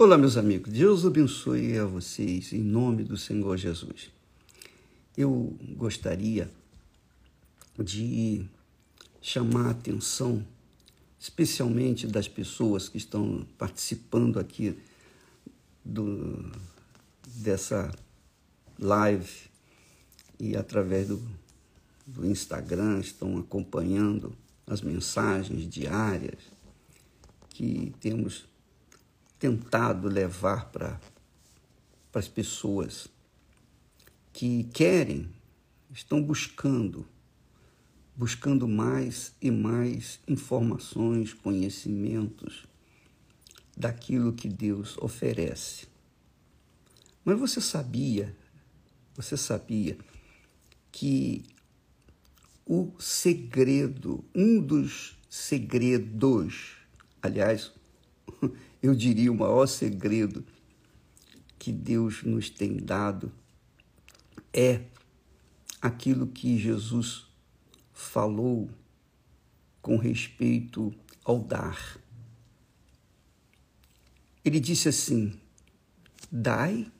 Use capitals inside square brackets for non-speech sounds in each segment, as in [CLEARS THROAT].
Olá, meus amigos. Deus abençoe a vocês em nome do Senhor Jesus. Eu gostaria de chamar a atenção, especialmente das pessoas que estão participando aqui do, dessa live e através do, do Instagram estão acompanhando as mensagens diárias que temos tentado levar para as pessoas que querem, estão buscando, buscando mais e mais informações, conhecimentos daquilo que Deus oferece. Mas você sabia, você sabia que o segredo, um dos segredos, aliás, [LAUGHS] eu diria, o maior segredo que Deus nos tem dado é aquilo que Jesus falou com respeito ao dar. Ele disse assim: Dai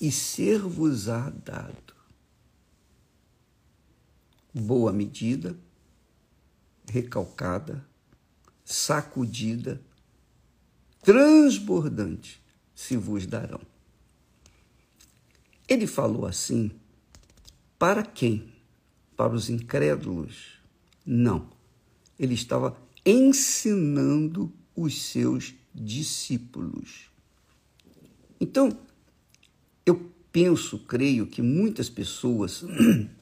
e ser-vos-á dado. Boa medida, recalcada, sacudida, transbordante se vos darão. Ele falou assim para quem? Para os incrédulos? Não. Ele estava ensinando os seus discípulos. Então, eu penso, creio que muitas pessoas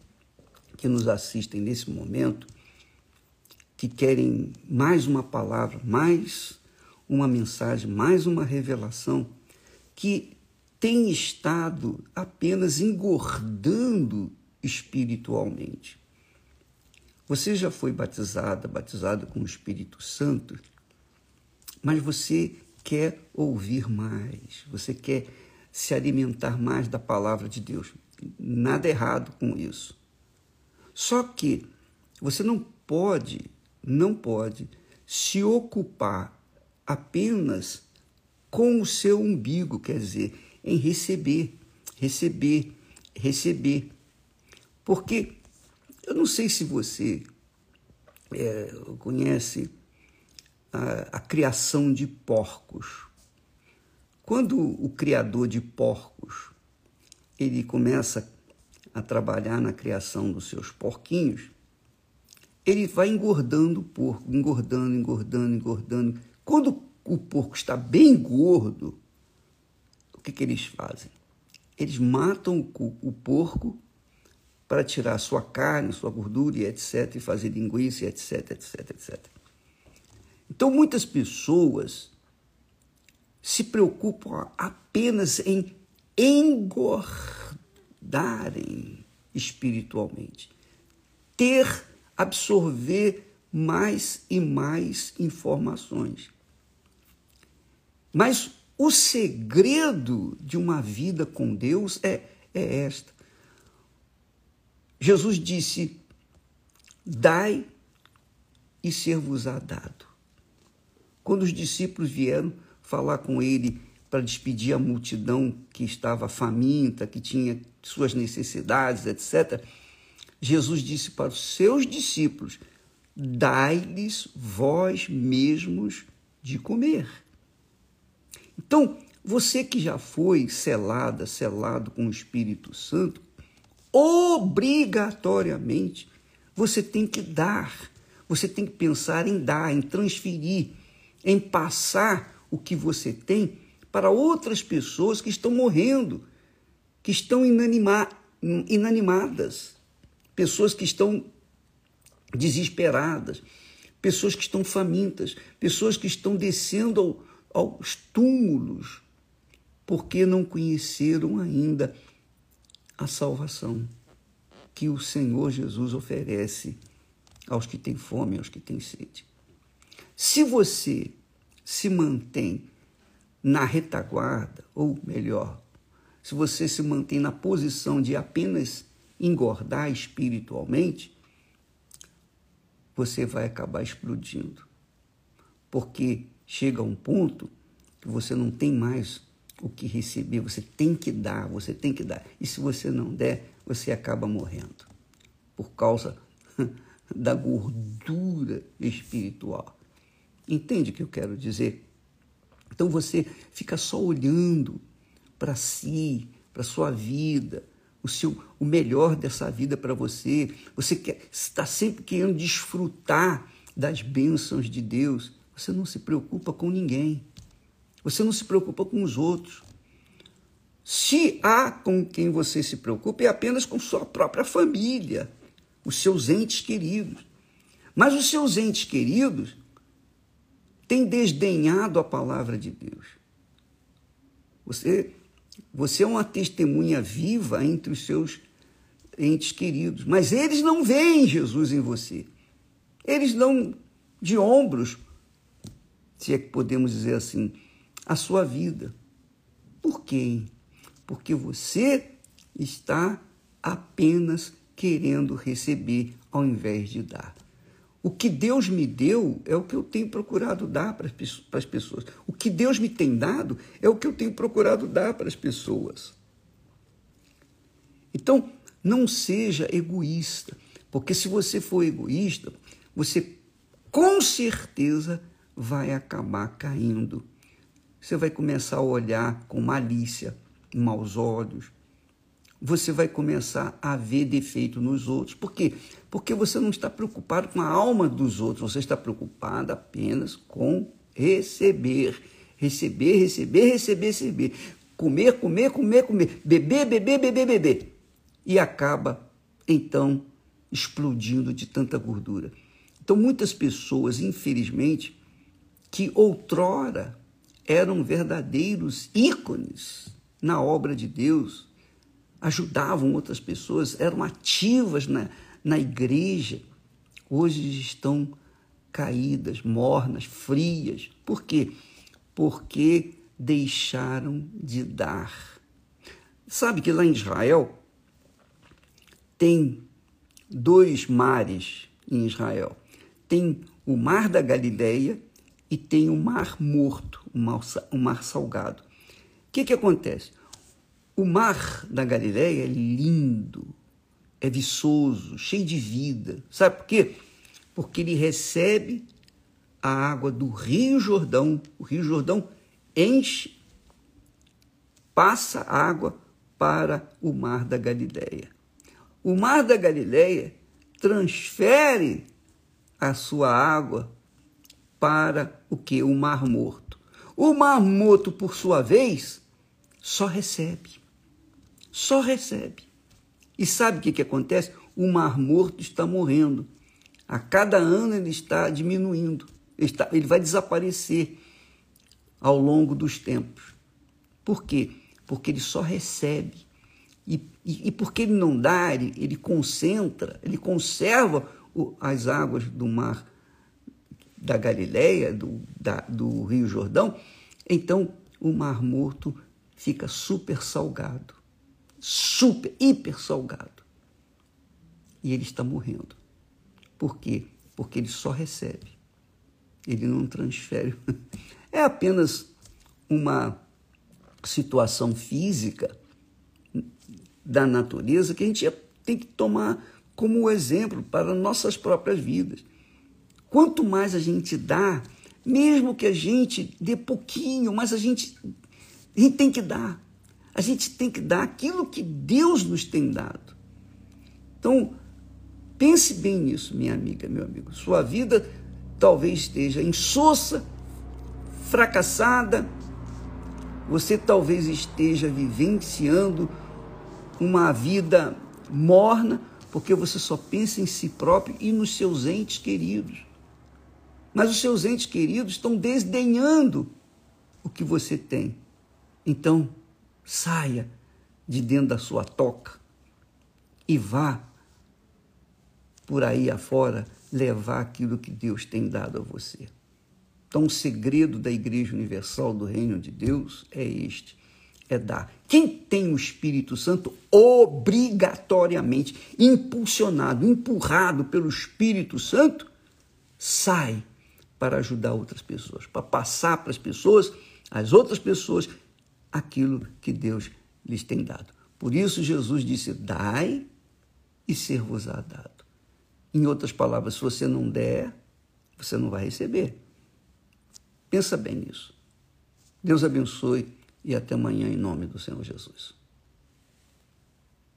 [CLEARS THROAT] que nos assistem nesse momento, que querem mais uma palavra, mais uma mensagem, mais uma revelação, que tem estado apenas engordando espiritualmente. Você já foi batizada, batizado com o Espírito Santo, mas você quer ouvir mais, você quer se alimentar mais da palavra de Deus. Nada errado com isso. Só que você não pode, não pode se ocupar apenas com o seu umbigo, quer dizer, em receber, receber, receber. Porque eu não sei se você é, conhece a, a criação de porcos. Quando o criador de porcos ele começa a trabalhar na criação dos seus porquinhos, ele vai engordando o porco, engordando, engordando, engordando. Quando o porco está bem gordo, o que, que eles fazem? Eles matam o, o porco para tirar sua carne, sua gordura e etc, e fazer linguiça, etc, etc, etc. Então, muitas pessoas se preocupam apenas em engordarem espiritualmente, ter, absorver mais e mais informações. Mas o segredo de uma vida com Deus é, é esta. Jesus disse: Dai e ser-vos-á dado. Quando os discípulos vieram falar com ele para despedir a multidão que estava faminta, que tinha suas necessidades, etc., Jesus disse para os seus discípulos: Dai-lhes vós mesmos de comer. Então, você que já foi selada, selado com o Espírito Santo, obrigatoriamente você tem que dar. Você tem que pensar em dar, em transferir, em passar o que você tem para outras pessoas que estão morrendo, que estão inanima inanimadas, pessoas que estão desesperadas, pessoas que estão famintas, pessoas que estão descendo ao, aos túmulos, porque não conheceram ainda a salvação que o Senhor Jesus oferece aos que têm fome, aos que têm sede. Se você se mantém na retaguarda, ou melhor, se você se mantém na posição de apenas engordar espiritualmente, você vai acabar explodindo. Porque chega um ponto que você não tem mais o que receber, você tem que dar, você tem que dar. E se você não der, você acaba morrendo por causa [LAUGHS] da gordura espiritual. Entende o que eu quero dizer? Então você fica só olhando para si, para sua vida, o seu o melhor dessa vida para você. Você está sempre querendo desfrutar das bênçãos de Deus. Você não se preocupa com ninguém. Você não se preocupa com os outros. Se há com quem você se preocupa, é apenas com sua própria família, os seus entes queridos. Mas os seus entes queridos têm desdenhado a palavra de Deus. Você, você é uma testemunha viva entre os seus entes queridos, mas eles não veem Jesus em você. Eles dão de ombros, se é que podemos dizer assim, a sua vida. Por quê? Porque você está apenas querendo receber ao invés de dar. O que Deus me deu é o que eu tenho procurado dar para as pessoas. O que Deus me tem dado é o que eu tenho procurado dar para as pessoas. Então, não seja egoísta, porque se você for egoísta, você com certeza vai acabar caindo. Você vai começar a olhar com malícia, maus olhos. Você vai começar a ver defeito nos outros. Por quê? Porque você não está preocupado com a alma dos outros, você está preocupado apenas com receber. Receber, receber, receber, receber. Comer, comer, comer, comer. Beber, beber, beber, beber. E acaba, então, explodindo de tanta gordura. Então, muitas pessoas, infelizmente, que outrora eram verdadeiros ícones na obra de Deus, ajudavam outras pessoas, eram ativas na, na igreja, hoje estão caídas, mornas, frias. Por quê? Porque deixaram de dar. Sabe que lá em Israel tem dois mares em Israel tem o Mar da Galileia e tem o Mar Morto, o Mar, o mar Salgado. O que, que acontece? O Mar da Galileia é lindo, é viçoso, cheio de vida. Sabe por quê? Porque ele recebe a água do Rio Jordão. O Rio Jordão enche, passa água para o Mar da Galileia. O Mar da Galileia transfere a sua água para o que? O Mar Morto. O Mar Morto, por sua vez, só recebe. Só recebe. E sabe o que, que acontece? O Mar Morto está morrendo. A cada ano ele está diminuindo. Ele, está, ele vai desaparecer ao longo dos tempos. Por quê? Porque ele só recebe. E, e, e porque ele não dá, ele, ele concentra, ele conserva as águas do mar da Galileia, do, da, do Rio Jordão, então o Mar Morto fica super salgado, super, hiper salgado. E ele está morrendo. Por quê? Porque ele só recebe, ele não transfere. [LAUGHS] É apenas uma situação física da natureza que a gente tem que tomar como exemplo para nossas próprias vidas. Quanto mais a gente dá, mesmo que a gente dê pouquinho, mas a gente, a gente tem que dar. A gente tem que dar aquilo que Deus nos tem dado. Então, pense bem nisso, minha amiga, meu amigo. Sua vida talvez esteja insossa, fracassada, você talvez esteja vivenciando uma vida morna, porque você só pensa em si próprio e nos seus entes queridos. Mas os seus entes queridos estão desdenhando o que você tem. Então, saia de dentro da sua toca e vá por aí afora levar aquilo que Deus tem dado a você. Então, o segredo da Igreja Universal do Reino de Deus é este: é dar. Quem tem o Espírito Santo, obrigatoriamente, impulsionado, empurrado pelo Espírito Santo, sai para ajudar outras pessoas, para passar para as pessoas às outras pessoas aquilo que Deus lhes tem dado. Por isso Jesus disse: Dai e ser-vos-á dado. Em outras palavras, se você não der, você não vai receber. Pensa bem nisso. Deus abençoe e até amanhã em nome do Senhor Jesus.